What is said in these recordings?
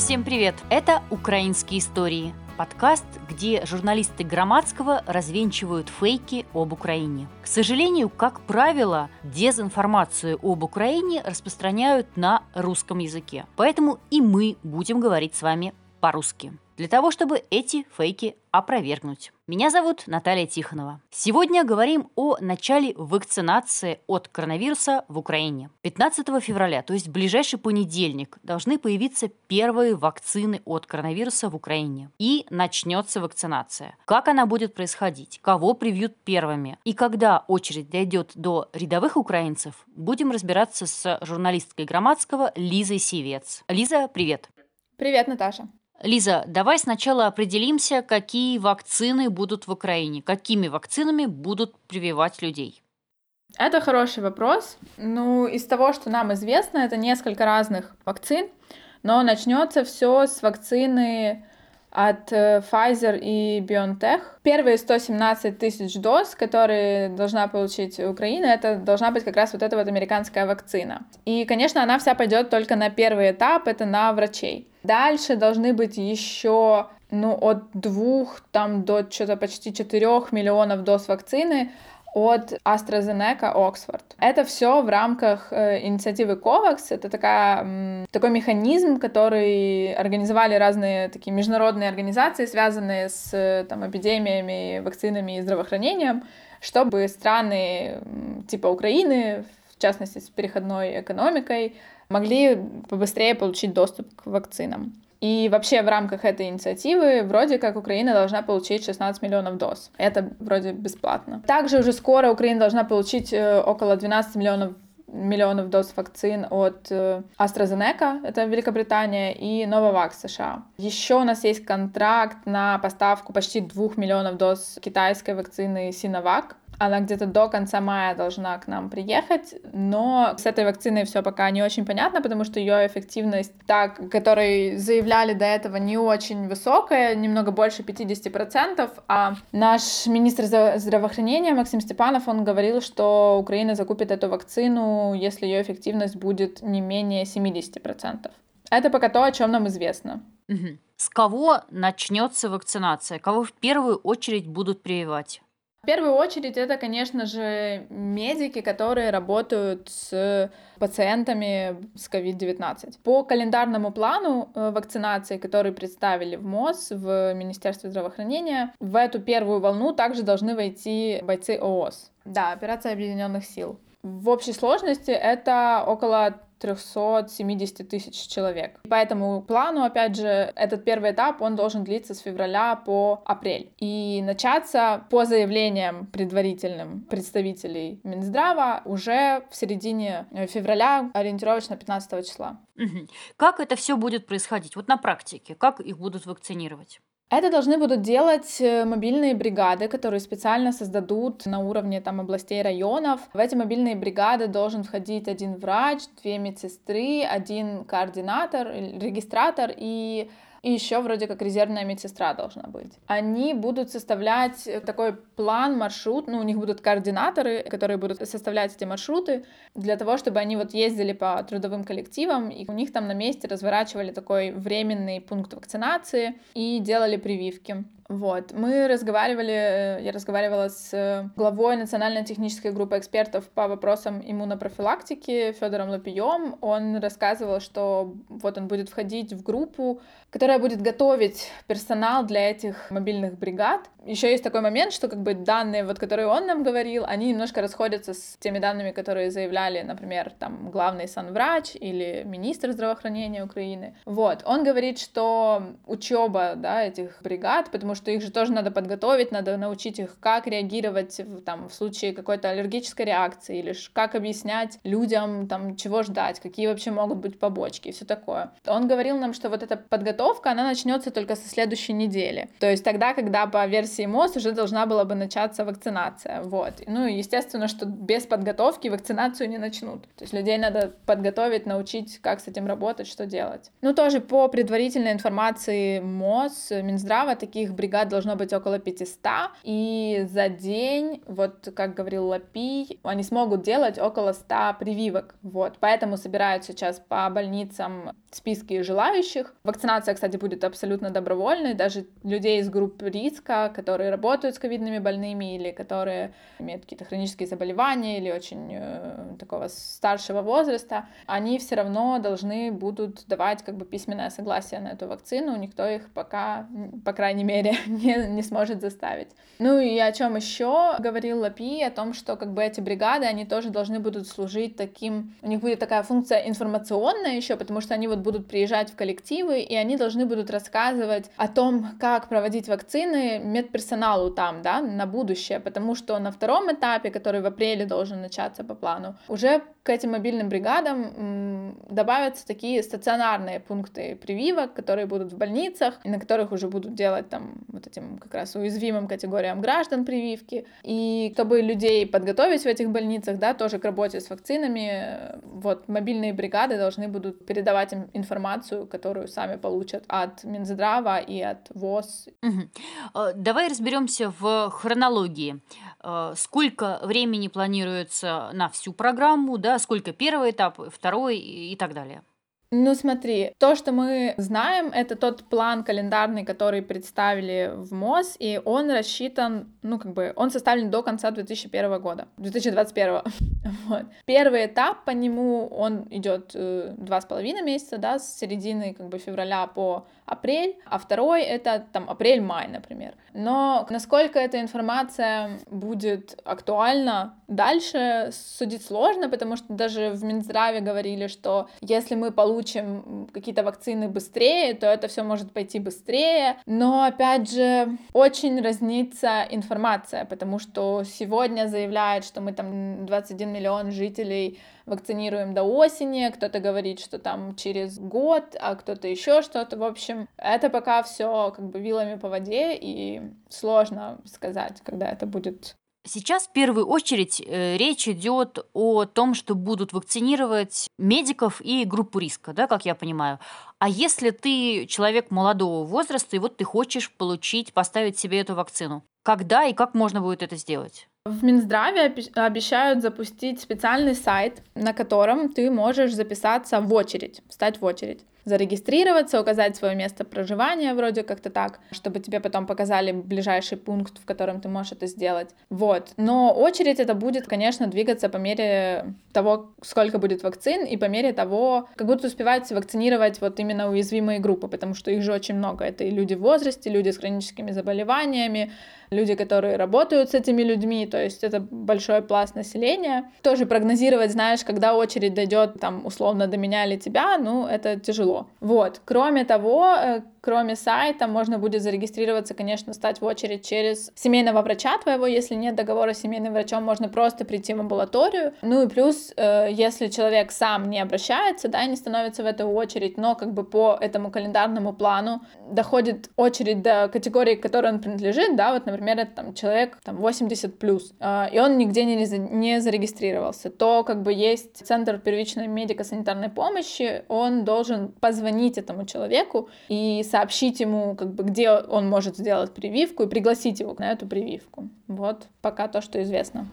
Всем привет! Это «Украинские истории» – подкаст, где журналисты Громадского развенчивают фейки об Украине. К сожалению, как правило, дезинформацию об Украине распространяют на русском языке. Поэтому и мы будем говорить с вами по-русски для того, чтобы эти фейки опровергнуть. Меня зовут Наталья Тихонова. Сегодня говорим о начале вакцинации от коронавируса в Украине. 15 февраля, то есть в ближайший понедельник, должны появиться первые вакцины от коронавируса в Украине. И начнется вакцинация. Как она будет происходить? Кого привьют первыми? И когда очередь дойдет до рядовых украинцев, будем разбираться с журналисткой Громадского Лизой Севец. Лиза, привет! Привет, Наташа. Лиза, давай сначала определимся, какие вакцины будут в Украине, какими вакцинами будут прививать людей. Это хороший вопрос. Ну, из того, что нам известно, это несколько разных вакцин, но начнется все с вакцины от э, Pfizer и BioNTech. Первые 117 тысяч доз, которые должна получить Украина, это должна быть как раз вот эта вот американская вакцина. И, конечно, она вся пойдет только на первый этап, это на врачей. Дальше должны быть еще ну, от двух там до что-то почти 4 миллионов доз вакцины от AstraZeneca Oxford. Это все в рамках э, инициативы COVAX. Это такая, такой механизм, который организовали разные такие международные организации, связанные с э, там, эпидемиями, вакцинами и здравоохранением, чтобы страны типа Украины, в частности с переходной экономикой, могли побыстрее получить доступ к вакцинам. И вообще в рамках этой инициативы вроде как Украина должна получить 16 миллионов доз. Это вроде бесплатно. Также уже скоро Украина должна получить э, около 12 миллионов миллионов доз вакцин от э, AstraZeneca, это Великобритания, и Novavax США. Еще у нас есть контракт на поставку почти 2 миллионов доз китайской вакцины Sinovac. Она где-то до конца мая должна к нам приехать, но с этой вакциной все пока не очень понятно, потому что ее эффективность, так, которой заявляли до этого, не очень высокая, немного больше 50%, а наш министр здравоохранения Максим Степанов, он говорил, что Украина закупит эту вакцину, если ее эффективность будет не менее 70%. Это пока то, о чем нам известно. С кого начнется вакцинация? Кого в первую очередь будут прививать? В первую очередь это, конечно же, медики, которые работают с пациентами с COVID-19. По календарному плану э, вакцинации, который представили в МОЗ, в Министерстве здравоохранения, в эту первую волну также должны войти бойцы ООС. Да, операция Объединенных сил. В общей сложности это около 370 тысяч человек. По этому плану, опять же, этот первый этап, он должен длиться с февраля по апрель. И начаться по заявлениям предварительным представителей Минздрава уже в середине февраля, ориентировочно 15 числа. Как это все будет происходить? Вот на практике, как их будут вакцинировать? Это должны будут делать э, мобильные бригады, которые специально создадут на уровне там, областей, районов. В эти мобильные бригады должен входить один врач, две медсестры, один координатор, регистратор и и еще вроде как резервная медсестра должна быть. Они будут составлять такой план, маршрут, ну, у них будут координаторы, которые будут составлять эти маршруты для того, чтобы они вот ездили по трудовым коллективам, и у них там на месте разворачивали такой временный пункт вакцинации и делали прививки. Вот, мы разговаривали, э, я разговаривала с э, главой Национальной технической группы экспертов по вопросам иммунопрофилактики Федором Лопием. Он рассказывал, что вот он будет входить в группу, которая будет готовить персонал для этих мобильных бригад. Еще есть такой момент, что как бы данные, вот, которые он нам говорил, они немножко расходятся с теми данными, которые заявляли, например, там главный санврач или министр здравоохранения Украины. Вот, он говорит, что учеба, да, этих бригад, потому что их же тоже надо подготовить, надо научить их, как реагировать там, в случае какой-то аллергической реакции, или как объяснять людям, там, чего ждать, какие вообще могут быть побочки и все такое. Он говорил нам, что вот эта подготовка, она начнется только со следующей недели. То есть тогда, когда по версии МОЗ уже должна была бы начаться вакцинация. Вот. Ну, естественно, что без подготовки вакцинацию не начнут. То есть людей надо подготовить, научить, как с этим работать, что делать. Ну, тоже по предварительной информации МОЗ, Минздрава, таких бригад бригад должно быть около 500, и за день, вот как говорил Лапий, они смогут делать около 100 прививок, вот, поэтому собирают сейчас по больницам списки желающих. Вакцинация, кстати, будет абсолютно добровольной, даже людей из групп риска, которые работают с ковидными больными или которые имеют какие-то хронические заболевания или очень э, такого старшего возраста, они все равно должны будут давать как бы письменное согласие на эту вакцину, никто их пока, по крайней мере, не, не сможет заставить. Ну и о чем еще говорил Лапи, о том, что как бы эти бригады, они тоже должны будут служить таким, у них будет такая функция информационная еще, потому что они вот будут приезжать в коллективы, и они должны будут рассказывать о том, как проводить вакцины медперсоналу там, да, на будущее, потому что на втором этапе, который в апреле должен начаться по плану, уже к этим мобильным бригадам добавятся такие стационарные пункты прививок, которые будут в больницах, и на которых уже будут делать там вот этим как раз уязвимым категориям граждан прививки. И чтобы людей подготовить в этих больницах, да, тоже к работе с вакцинами, вот мобильные бригады должны будут передавать им информацию, которую сами получат от Минздрава и от ВОЗ. Угу. Давай разберемся в хронологии. Э, сколько времени планируется на всю программу, да, сколько первый этап, второй и так далее? Ну смотри, то, что мы знаем, это тот план календарный, который представили в МОЗ, и он рассчитан, ну как бы, он составлен до конца 2001 года, 2021. вот. Первый этап по нему, он идет э, два с половиной месяца, да, с середины как бы февраля по апрель, а второй это там апрель-май, например. Но насколько эта информация будет актуальна дальше, судить сложно, потому что даже в Минздраве говорили, что если мы получим какие-то вакцины быстрее, то это все может пойти быстрее. Но опять же, очень разнится информация, потому что сегодня заявляют, что мы там 21 миллион жителей вакцинируем до осени, кто-то говорит, что там через год, а кто-то еще что-то. В общем, это пока все как бы вилами по воде, и сложно сказать, когда это будет Сейчас в первую очередь э, речь идет о том, что будут вакцинировать медиков и группу риска, да, как я понимаю. А если ты человек молодого возраста, и вот ты хочешь получить, поставить себе эту вакцину, когда и как можно будет это сделать? В Минздраве обещают запустить специальный сайт, на котором ты можешь записаться в очередь, встать в очередь зарегистрироваться, указать свое место проживания, вроде как-то так, чтобы тебе потом показали ближайший пункт, в котором ты можешь это сделать. Вот. Но очередь это будет, конечно, двигаться по мере того, сколько будет вакцин, и по мере того, как будут успевать вакцинировать вот именно уязвимые группы, потому что их же очень много. Это и люди в возрасте, люди с хроническими заболеваниями, люди, которые работают с этими людьми, то есть это большой пласт населения. Тоже прогнозировать, знаешь, когда очередь дойдет там условно до меня или тебя, ну, это тяжело. Вот. Кроме того, э, кроме сайта, можно будет зарегистрироваться, конечно, стать в очередь через семейного врача твоего. Если нет договора с семейным врачом, можно просто прийти в амбулаторию. Ну и плюс, э, если человек сам не обращается, да, не становится в эту очередь, но как бы по этому календарному плану доходит очередь до категории, к которой он принадлежит, да, вот, например, это там человек там 80 плюс, э, и он нигде не, не зарегистрировался, то как бы есть центр первичной медико-санитарной помощи, он должен позвонить этому человеку и сообщить ему, как бы, где он может сделать прививку и пригласить его на эту прививку. Вот пока то, что известно.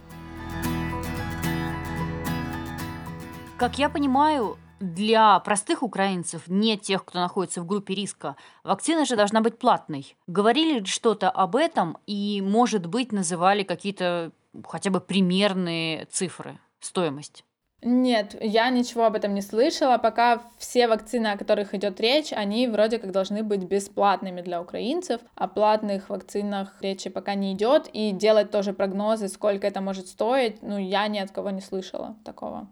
Как я понимаю, для простых украинцев, не тех, кто находится в группе риска, вакцина же должна быть платной. Говорили ли что-то об этом и, может быть, называли какие-то хотя бы примерные цифры, стоимость? Нет, я ничего об этом не слышала. Пока все вакцины, о которых идет речь, они вроде как должны быть бесплатными для украинцев. О платных вакцинах речи пока не идет. И делать тоже прогнозы, сколько это может стоить, ну, я ни от кого не слышала такого.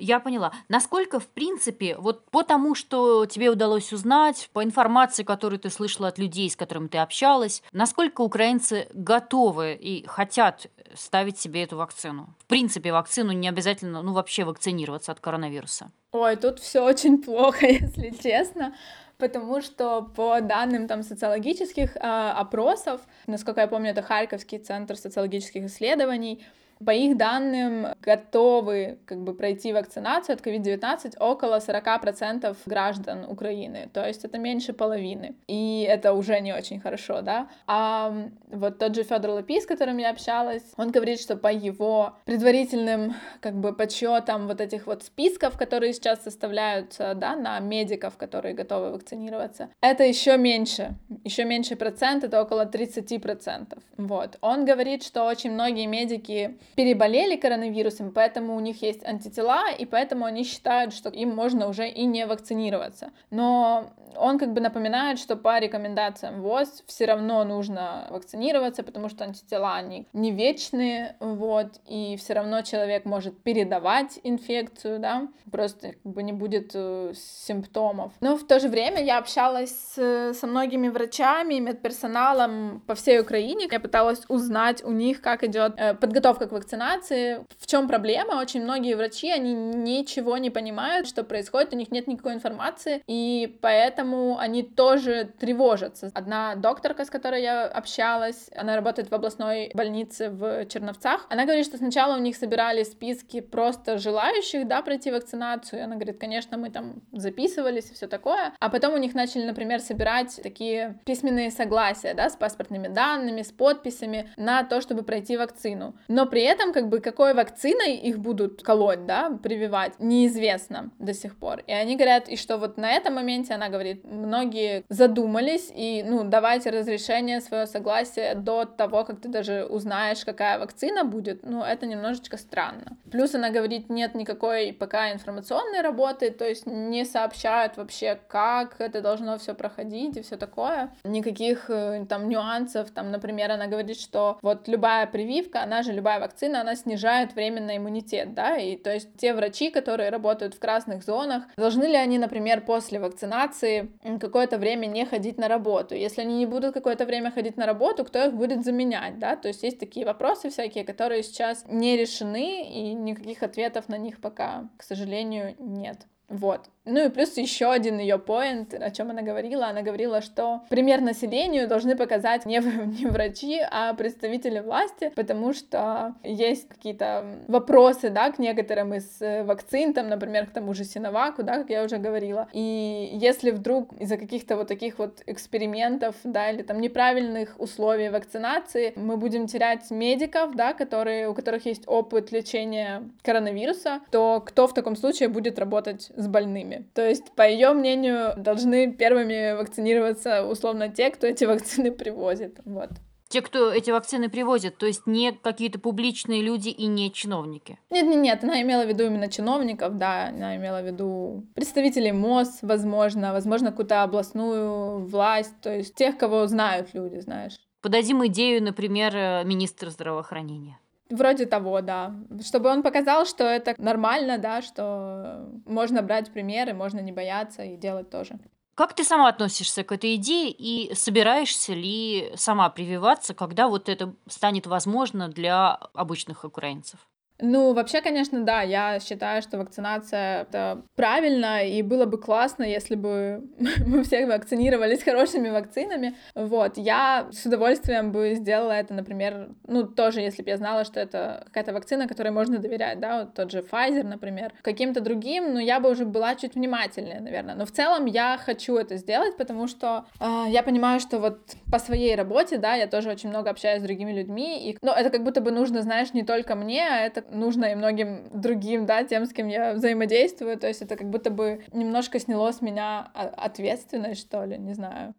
Я поняла. Насколько, в принципе, вот по тому, что тебе удалось узнать, по информации, которую ты слышала от людей, с которыми ты общалась, насколько украинцы готовы и хотят ставить себе эту вакцину? В принципе, вакцину не обязательно, ну, вообще вакцинироваться от коронавируса. Ой, тут все очень плохо, если честно потому что по данным там социологических э, опросов, насколько я помню, это Харьковский центр социологических исследований, По их данным, готовы как бы пройти вакцинацию от COVID-19 около 40% граждан Украины, то есть это меньше половины, и это уже не очень хорошо, да. А вот тот же Федор Лапис, с которым я общалась, он говорит, что по его предварительным как бы подсчетам вот этих вот списков, которые сейчас составляются, да, на медиков, которые готовы вакцинироваться, это еще меньше, еще меньше процент, это около 30%. Вот. Он говорит, что очень многие медики переболели коронавирусом, поэтому у них есть антитела, и поэтому они считают, что им можно уже и не вакцинироваться. Но он как бы напоминает, что по рекомендациям ВОЗ все равно нужно вакцинироваться, потому что антитела, они не вечные, вот, и все равно человек может передавать инфекцию, да, просто как бы не будет э, симптомов. Но в то же время я общалась с, со многими врачами медперсоналом по всей Украине, я пыталась узнать у них, как идет э, подготовка к вакцинации, в чем проблема, очень многие врачи, они ничего не понимают, что происходит, у них нет никакой информации, и поэтому они тоже тревожатся. Одна докторка, с которой я общалась, она работает в областной больнице в Черновцах, она говорит, что сначала у них собирали списки просто желающих, да, пройти вакцинацию, она говорит, конечно, мы там записывались и все такое, а потом у них начали, например, собирать такие письменные согласия, да, с паспортными данными, с подписями на то, чтобы пройти вакцину. Но при этом, как бы, какой вакциной их будут колоть, да, прививать, неизвестно до сих пор. И они говорят, и что вот на этом моменте она говорит, многие задумались и, ну, давайте разрешение, свое согласие до того, как ты даже узнаешь, какая вакцина будет, ну, это немножечко странно. Плюс она говорит, нет никакой пока информационной работы, то есть не сообщают вообще, как это должно все проходить и все такое. Никаких э, там нюансов, там, например, она говорит, что вот любая прививка, она же любая вакцина, она снижает временный иммунитет, да, и то есть те врачи, которые работают в красных зонах, должны ли они, например, после вакцинации какое-то время не ходить на работу. Если они не будут какое-то время ходить на работу, кто их будет заменять, да? То есть есть такие вопросы всякие, которые сейчас не решены, и никаких ответов на них пока, к сожалению, нет. Вот. Ну и плюс еще один ее поинт, о чем она говорила. Она говорила, что пример населению должны показать не, не врачи, а представители власти, потому что есть какие-то вопросы, да, к некоторым из вакцин, там, например, к тому же Синоваку, да, как я уже говорила. И если вдруг из-за каких-то вот таких вот экспериментов, да, или там неправильных условий вакцинации мы будем терять медиков, да, которые, у которых есть опыт лечения коронавируса, то кто в таком случае будет работать с больными? То есть, по ее мнению, должны первыми вакцинироваться условно те, кто эти вакцины привозит. Вот. Те, кто эти вакцины привозят, то есть не какие-то публичные люди и не чиновники. Нет, нет, нет, она имела в виду именно чиновников, да, она имела в виду представителей МОЗ, возможно, возможно, какую-то областную власть, то есть тех, кого знают люди, знаешь. Подадим идею, например, э, министра здравоохранения. Вроде того, да. Чтобы он показал, что это нормально, да, что можно брать примеры, можно не бояться и делать тоже. Как ты сама относишься к этой идее и собираешься ли сама прививаться, когда вот это станет возможно для обычных украинцев? Ну, вообще, конечно, да, я считаю, что вакцинация это правильно, и было бы классно, если бы мы все вакцинировались хорошими вакцинами. Вот, я с удовольствием бы сделала это, например, ну, тоже, если бы я знала, что это какая-то вакцина, которой можно доверять, да, вот тот же Pfizer, например, каким-то другим, ну, я бы уже была чуть внимательнее, наверное. Но в целом я хочу это сделать, потому что э, я понимаю, что вот по своей работе, да, я тоже очень много общаюсь с другими людьми, и, ну, это как будто бы нужно, знаешь, не только мне, а это нужно и многим другим, да, тем, с кем я взаимодействую. То есть это как будто бы немножко сняло с меня ответственность, что ли, не знаю.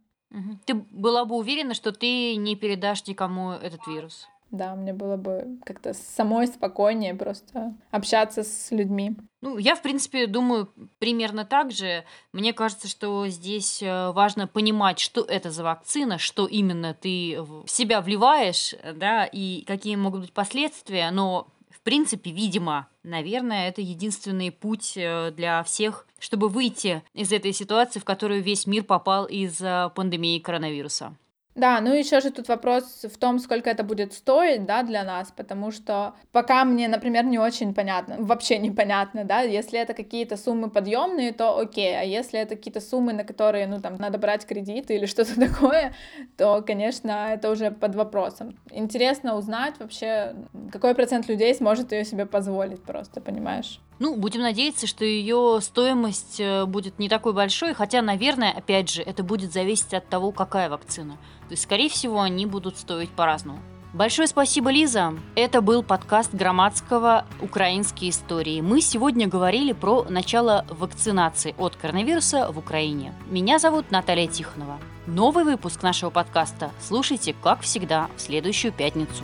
Ты была бы уверена, что ты не передашь никому этот вирус? Да, мне было бы как-то самой спокойнее просто общаться с людьми. Ну, я, в принципе, думаю примерно так же. Мне кажется, что здесь э, важно понимать, что это за вакцина, что именно ты в себя вливаешь, да, и какие могут быть последствия, но в принципе, видимо, наверное, это единственный путь э, для всех, чтобы выйти из этой ситуации, в которую весь мир попал из-за пандемии коронавируса. Да, ну еще же тут вопрос в том, сколько это будет стоить, да, для нас, потому что пока мне, например, не очень понятно, вообще непонятно, да, если это какие-то суммы подъемные, то окей, а если это какие-то суммы, на которые, ну, там, надо брать кредиты или что-то такое, то, конечно, это уже под вопросом. Интересно узнать вообще, какой процент людей сможет ее себе позволить просто, понимаешь? Ну, будем надеяться, что ее стоимость э, будет не такой большой, хотя, наверное, опять же, это будет зависеть от того, какая вакцина. То есть, скорее всего, они будут стоить по-разному. Большое спасибо, Лиза. Это был подкаст Громадского «Украинские истории». Мы сегодня говорили про начало вакцинации от коронавируса в Украине. Меня зовут Наталья Тихонова. Новый выпуск нашего подкаста слушайте, как всегда, в следующую пятницу.